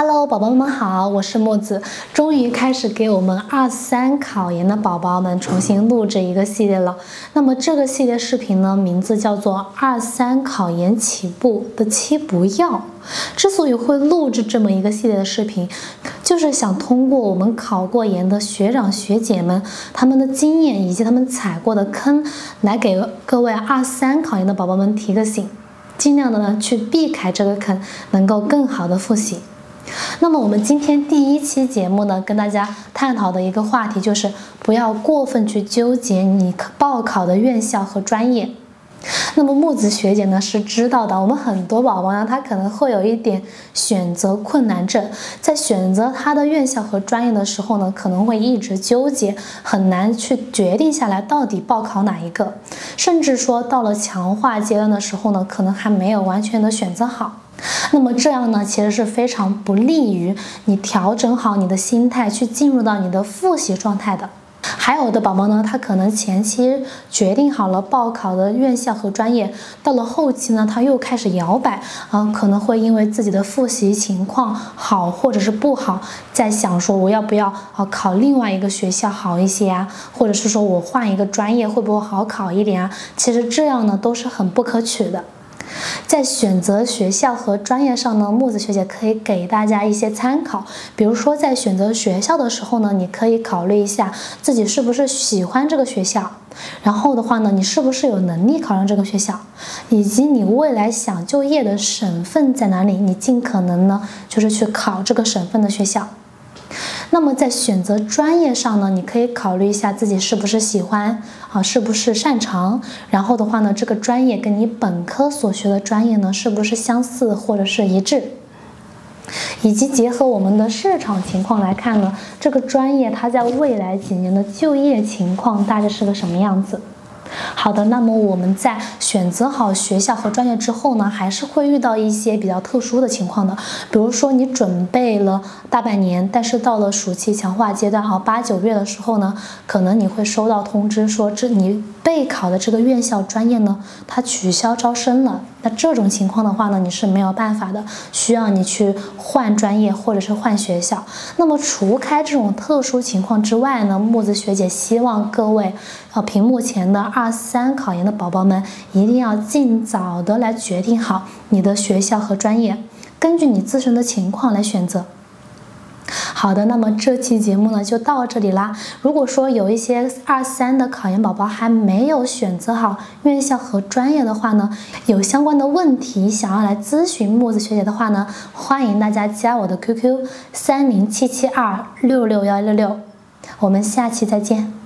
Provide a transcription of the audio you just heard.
Hello，宝宝们好，我是墨子，终于开始给我们二三考研的宝宝们重新录制一个系列了。那么这个系列视频呢，名字叫做《二三考研起步的七不要》。之所以会录制这么一个系列的视频，就是想通过我们考过研的学长学姐们他们的经验以及他们踩过的坑，来给各位二三考研的宝宝们提个醒，尽量的呢去避开这个坑，能够更好的复习。那么我们今天第一期节目呢，跟大家探讨的一个话题就是，不要过分去纠结你报考的院校和专业。那么木子学姐呢是知道的，我们很多宝宝呢，他可能会有一点选择困难症，在选择他的院校和专业的时候呢，可能会一直纠结，很难去决定下来到底报考哪一个，甚至说到了强化阶段的时候呢，可能还没有完全的选择好。那么这样呢，其实是非常不利于你调整好你的心态，去进入到你的复习状态的。还有的宝宝呢，他可能前期决定好了报考的院校和专业，到了后期呢，他又开始摇摆啊，可能会因为自己的复习情况好或者是不好，在想说我要不要啊考另外一个学校好一些啊，或者是说我换一个专业会不会好考一点啊？其实这样呢都是很不可取的。在选择学校和专业上呢，木子学姐可以给大家一些参考。比如说，在选择学校的时候呢，你可以考虑一下自己是不是喜欢这个学校，然后的话呢，你是不是有能力考上这个学校，以及你未来想就业的省份在哪里，你尽可能呢，就是去考这个省份的学校。那么在选择专业上呢，你可以考虑一下自己是不是喜欢啊，是不是擅长。然后的话呢，这个专业跟你本科所学的专业呢，是不是相似或者是一致？以及结合我们的市场情况来看呢，这个专业它在未来几年的就业情况大致是个什么样子？好的，那么我们在选择好学校和专业之后呢，还是会遇到一些比较特殊的情况的。比如说你准备了大半年，但是到了暑期强化阶段啊，八九月的时候呢，可能你会收到通知说，这你备考的这个院校专业呢，它取消招生了。那这种情况的话呢，你是没有办法的，需要你去换专业或者是换学校。那么除开这种特殊情况之外呢，木子学姐希望各位，呃，屏幕前的二四三考研的宝宝们，一定要尽早的来决定好你的学校和专业，根据你自身的情况来选择。好的，那么这期节目呢就到这里啦。如果说有一些二三的考研宝宝还没有选择好院校和专业的话呢，有相关的问题想要来咨询木子学姐的话呢，欢迎大家加我的 QQ 三零七七二六六幺六六，我们下期再见。